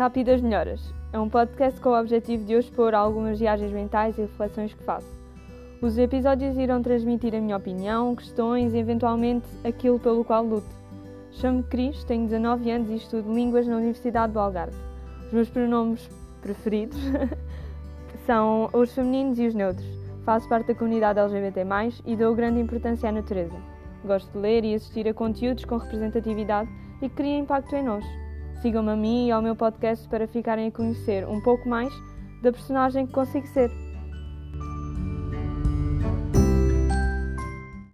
Rápidas Melhoras é um podcast com o objetivo de eu expor algumas viagens mentais e reflexões que faço. Os episódios irão transmitir a minha opinião, questões e eventualmente aquilo pelo qual luto. Chamo-me Cris, tenho 19 anos e estudo Línguas na Universidade do Algarve. Os meus pronomes preferidos são os femininos e os neutros. Faço parte da comunidade LGBT+, e dou grande importância à natureza. Gosto de ler e assistir a conteúdos com representatividade e que criem impacto em nós. Sigam-me a mim e ao meu podcast para ficarem a conhecer um pouco mais da personagem que consigo ser.